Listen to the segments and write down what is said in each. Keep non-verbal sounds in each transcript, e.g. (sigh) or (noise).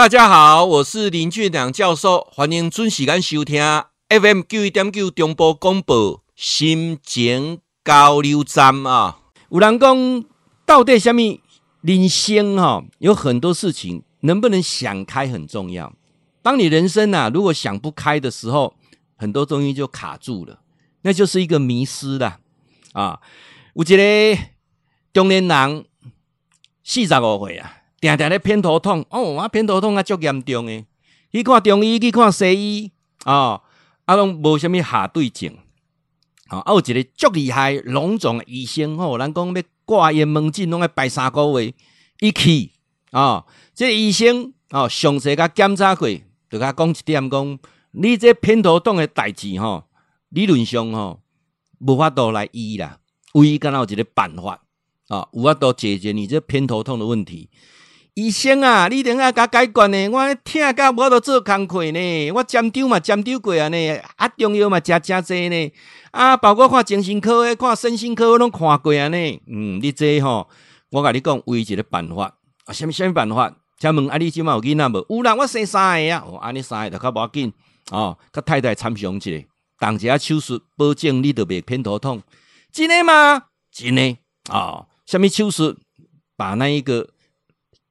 大家好，我是林俊良教授，欢迎准时间收听 FM 九一点九中波广播心情交流站啊。有人讲，到底什么人生哈？有很多事情能不能想开很重要。当你人生啊，如果想不开的时候，很多东西就卡住了，那就是一个迷失了啊。有一个中年人，四十五岁啊。定定咧偏头痛哦，啊偏头痛啊足严重诶，去看中医，去看西医啊，啊拢无啥物下对症，啊，啊有一个足厉害隆重诶医生吼，人讲要挂盐门诊，拢爱排三个月，一去啊，这个医生哦详细甲检查过，就甲讲一点讲，你这偏头痛诶代志吼，理论上吼无法度来医啦，唯一敢若有一个办法啊，有法度解决你这偏头痛的问题。医生啊，你等下甲解决呢？我听甲无都做工课呢，我针灸嘛针灸过啊呢，啊中药嘛食食济呢，啊包括看精神科诶，看身心科我拢看过啊呢。嗯，你这吼，我甲你讲，唯一个办法啊，什么什么办法？请问啊，你即满有囡仔无？有啦，我生三个啊，哦，安尼三个就较无要紧哦，甲太太参详一下，动一下手术，保证你着袂偏头痛。真诶吗？真诶哦，什么手术？把那一个。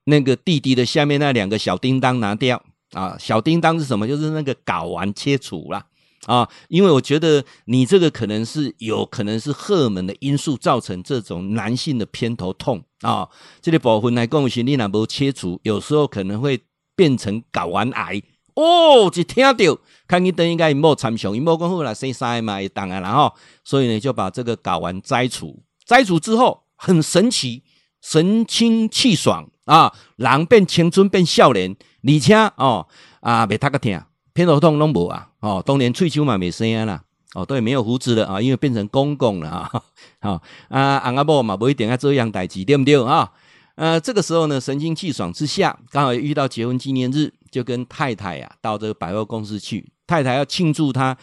那个弟弟的下面那两个小叮当拿掉啊！小叮当是什么？就是那个睾丸切除啦啊！因为我觉得你这个可能是有可能是荷尔蒙的因素造成这种男性的偏头痛啊。这个部分来讲，是你若无切除，有时候可能会变成睾丸癌哦。一听到，看你等应该莫参详，莫讲好啦，生三嘛，当然了哈。所以呢，就把这个睾丸摘除，摘除之后很神奇，神清气爽。啊，人变青春变少年，而且哦啊，袂他个听，偏头痛拢无啊，哦，当年喙须嘛没生啦，哦，都没有胡子了啊，因为变成公公了 (laughs) 啊，好啊，阿阿伯嘛不一定要做样代志，对不对啊？呃，这个时候呢，神清气爽之下，刚好遇到结婚纪念日，就跟太太呀、啊、到这个百货公司去，太太要庆祝他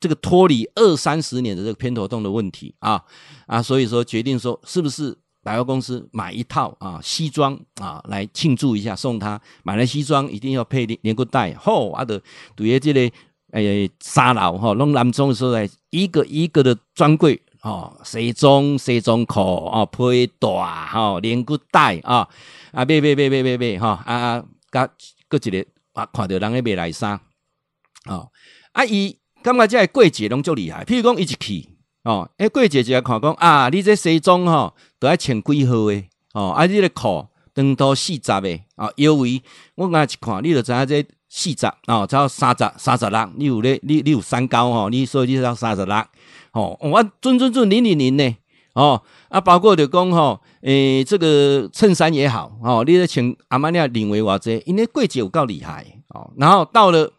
这个脱离二三十年的这个偏头痛的问题啊啊，所以说决定说是不是？百货公司买一套啊西装啊来庆祝一下，送他买了西装一定要配连连裤带，吼啊的对于这个诶三楼哈弄男装的时候一个一个的专柜哦，西装西装裤啊配大哈连裤带啊啊别别别别别别哈啊啊甲搁一个啊看到人咧卖来衫啊啊伊感觉这个季节拢足厉害，譬如讲伊一去。哦，诶，过节就来看讲啊，你这西装吼都要穿几号诶？哦，啊，你的裤长度四十诶，啊，腰围我刚才一看，你就知影这四十，哦，才三十三十六，你有咧，你你有三高吼，你所以你要三十六，哦，我准准准零零零呢，哦，啊，包括就讲吼，诶、这个衬衫也好，哦，你咧穿阿玛尼亚领围偌济，因为过节有够厉害，哦，然后到了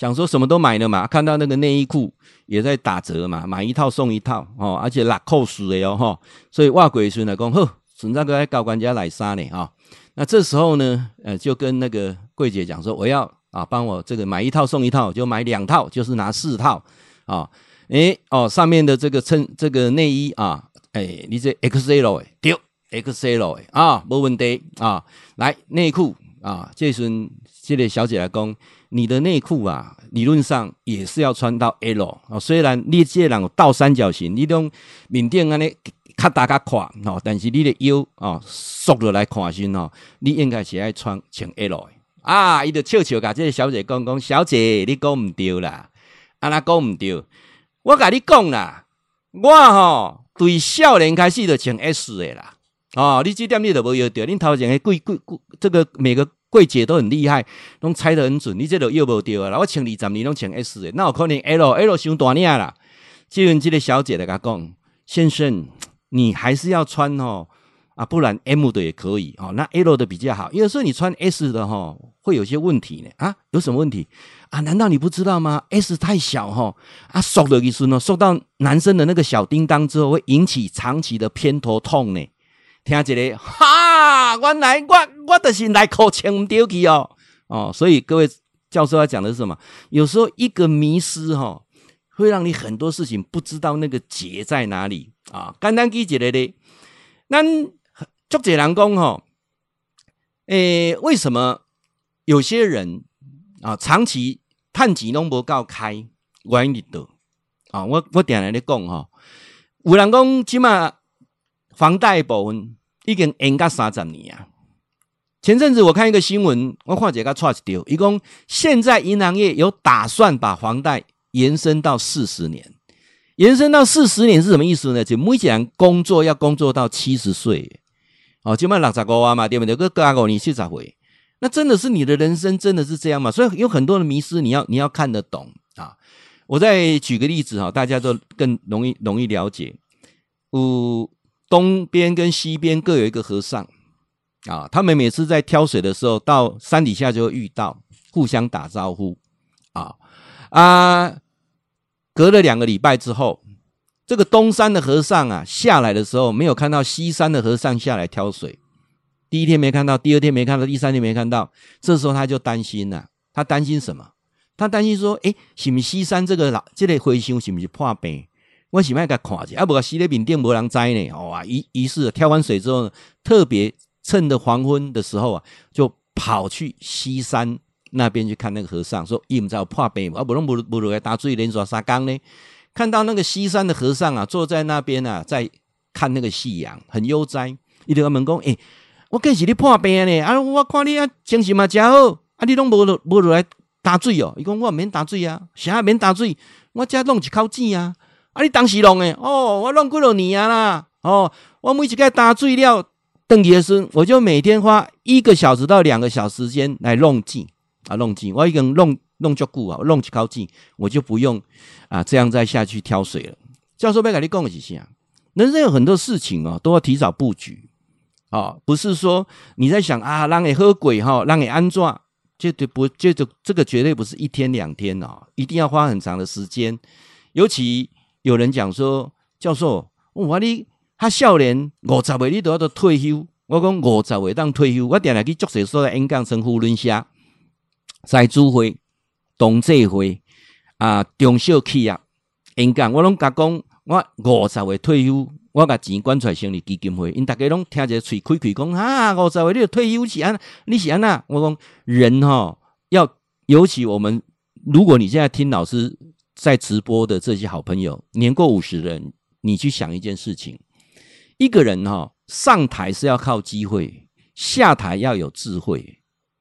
想说什么都买了嘛，看到那个内衣裤。也在打折嘛，买一套送一套哦，而且拉扣死的哟哈，所以外鬼孙来讲，呵，存在个高官家来杀呢啊。那这时候呢，呃，就跟那个柜姐讲说，我要啊，帮我这个买一套送一套，就买两套，就是拿四套啊。诶哦，上面的这个衬这个内衣啊，诶，你这 XL 诶，丢 XL 诶啊，没问题啊。来内裤啊，这时这个小姐来讲，你的内裤啊。理论上也是要穿到 L 啊，虽然你这人有倒三角形，你种面顶安尼较大较宽哦，但是你的腰啊缩落来看身哦，你应该是爱穿穿 L 的啊。伊就笑笑甲这个小姐讲讲，小姐你讲毋对啦，安那讲毋对，我甲你讲啦，我吼对少年开始就穿 S 的啦，哦，你这点你都无要对，恁头前的柜柜柜，这个每个。柜姐都很厉害，拢猜得很准。你这都又无掉啊！我穿二十年拢穿 S 的，那有可能 L L 伤大领啦。就用这个小姐来甲讲，先生，你还是要穿哦啊，不然 M 的也可以哦。那 L 的比较好，有时候你穿 S 的哈，会有些问题呢啊？有什么问题啊？难道你不知道吗？S 太小哈啊，缩的意思呢，缩到男生的那个小叮当之后，会引起长期的偏头痛呢。听一个哈，原来我我就是内裤穿唔对去哦哦，所以各位教授要讲的是什么？有时候一个迷失哈、哦，会让你很多事情不知道那个结在哪里啊。简单举一个咧，咱足侪人讲吼，诶，为什么有些人啊，长期趁钱拢无够开，原因伫倒啊。我我定来咧讲哈，有人讲起码房贷部分已经延到三十年啊。前阵子我看一个新闻，我看一个错一条，伊讲现在银行业有打算把房贷延伸到四十年，延伸到四十年是什么意思呢？就每一个人工作要工作到七十岁，哦，起码六十个啊嘛，对不对？个加五年七十回，那真的是你的人生真的是这样吗？所以有很多的迷失，你要你要看得懂啊。我再举个例子哈，大家都更容易容易了解。有东边跟西边各有一个和尚。啊，他们每次在挑水的时候，到山底下就会遇到，互相打招呼。啊啊，隔了两个礼拜之后，这个东山的和尚啊下来的时候，没有看到西山的和尚下来挑水。第一天没看到，第二天没看到，第三天没看到，这时候他就担心了。他担心什么？他担心说：“诶，是不是西山这个老这个和尚是不是破病？我是不是该看一下，啊，不，西那边店没人知呢。哦啊，于于是跳完水之后，特别。趁着黄昏的时候啊，就跑去西山那边去看那个和尚，说：“伊唔知有破病，啊不拢不不如来打水连续三工呢。”看到那个西山的和尚啊，坐在那边啊，在看那个夕阳，很悠哉。伊就问讲：“诶、欸，我更是你破病呢？啊，我看你啊精神嘛真好，啊你拢无落无落来打水哦？伊讲我免打水啊，啥免打水？我只弄一口井啊。啊，你当时弄诶？哦，我弄几多年啊啦？哦，我每一个打水了。”邓杰生，我就每天花一个小时到两个小时间来弄井啊，弄井，我一个人弄弄足久啊，弄起靠近，我就不用啊这样再下去挑水了。教授，别跟你讲一下，人生有很多事情哦，都要提早布局啊，不是说你在想啊，让你喝鬼哈，让你安装，这对不，这就这个绝对不是一天两天哦，一定要花很长的时间。尤其有人讲说，教授，我你。他少年五十岁你都要退休。我讲五十岁当退休，我定来去足些所在演讲，像扶轮社、财主会、同济会啊，中小企业演讲，我拢甲讲，我五十岁退休，我把钱捐出来成立基金会，因大家拢听着嘴开开讲啊，五十岁你就退休是安，你是安那？我讲人哈要，尤其我们，如果你现在听老师在直播的这些好朋友，年过五十的人，你去想一件事情。一个人哈上台是要靠机会，下台要有智慧。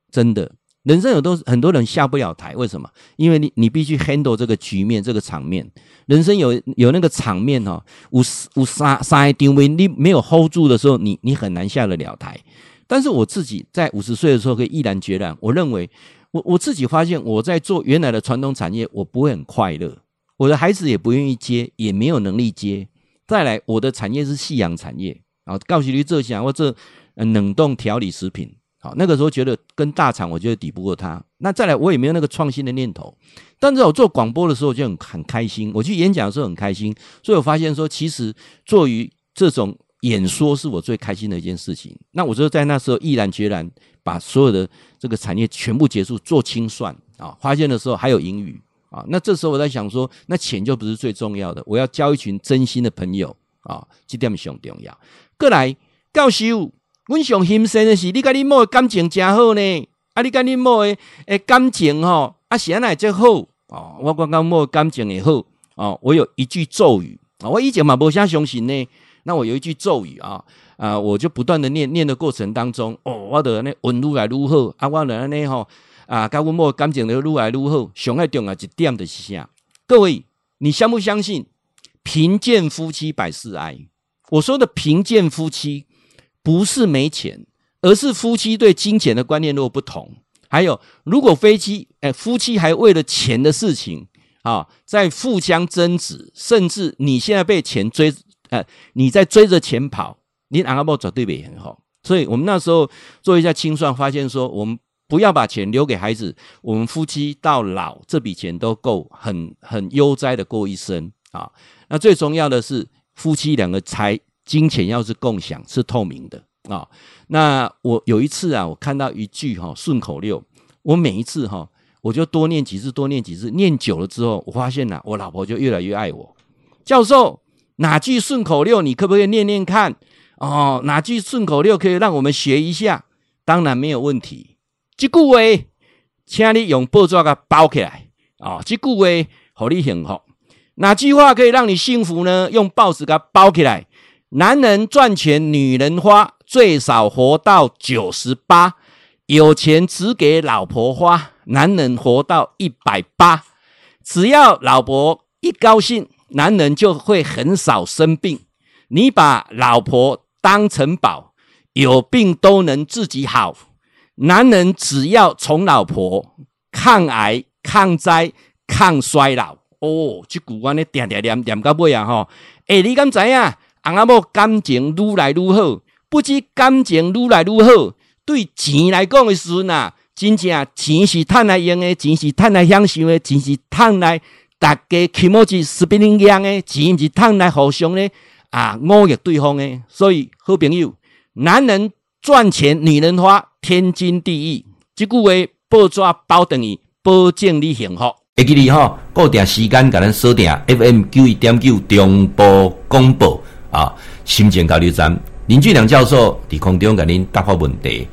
真的，人生有都很多人下不了台，为什么？因为你你必须 handle 这个局面，这个场面。人生有有那个场面哈，五十五三三定位，你没有 hold 住的时候，你你很难下得了台。但是我自己在五十岁的时候可以毅然决然，我认为我我自己发现我在做原来的传统产业，我不会很快乐，我的孩子也不愿意接，也没有能力接。再来，我的产业是夕阳产业啊，告诉你这些，我这冷冻调理食品，好，那个时候觉得跟大厂，我觉得抵不过他。那再来，我也没有那个创新的念头。但是我做广播的时候就很很开心，我去演讲的时候很开心，所以我发现说，其实做于这种演说是我最开心的一件事情。那我就在那时候毅然决然把所有的这个产业全部结束，做清算啊，发现的时候还有盈余。啊，那这时候我在想说，那钱就不是最重要的，我要交一群真心的朋友啊，这点上重要。过来，教授，阮上欣赏的是你跟你某的感情真好呢，啊，你跟你某的诶感情吼，啊，是安怎这好哦，我刚刚某感情也好哦，我有一句咒语啊，我以前嘛无啥相信呢，那我有一句咒语啊，啊，我就不断的念念的过程当中，哦，我的那运愈来如何，啊，我的那吼。啊，甲阮某感情的如来如何，上爱重要一点的是啥？各位，你相不相信贫贱夫妻百事哀？我说的贫贱夫妻，不是没钱，而是夫妻对金钱的观念如果不同。还有，如果飞机，哎，夫妻还为了钱的事情啊，在互相争执，甚至你现在被钱追，呃，你在追着钱跑，你阿某绝对不会很好。所以我们那时候做一下清算，发现说我们。不要把钱留给孩子，我们夫妻到老这笔钱都够很很悠哉的过一生啊。那最重要的是夫妻两个财金钱要是共享是透明的啊。那我有一次啊，我看到一句哈顺口溜，我每一次哈我就多念几次，多念几次，念久了之后，我发现呐，我老婆就越来越爱我。教授，哪句顺口溜你可不可以念念看？哦，哪句顺口溜可以让我们学一下？当然没有问题。这句话请你用报纸给包起来哦。这句话让你幸福，哪句话可以让你幸福呢？用报纸给包起来。男人赚钱，女人花，最少活到九十八。有钱只给老婆花，男人活到一百八。只要老婆一高兴，男人就会很少生病。你把老婆当成宝，有病都能自己好。男人只要宠老婆，抗癌、抗灾、抗衰老。哦，这句话呢，点点点点到尾啊！吼，诶，你敢知影？翁仔某感情愈来愈好，不止感情愈来愈好，对钱来讲的时阵啊，真正钱是赚来用的，钱是赚来享受的，钱是赚来大家起码是是别人样的，钱是赚来互相的啊，侮辱对方的。所以，好朋友，男人赚钱，女人花，天经地义。这句话报纸包等于保证你幸福。会记你哈，固定时间，甲咱锁定 FM 九一点九中波广播啊，心情交流站林俊良教授伫空中甲您答复问题。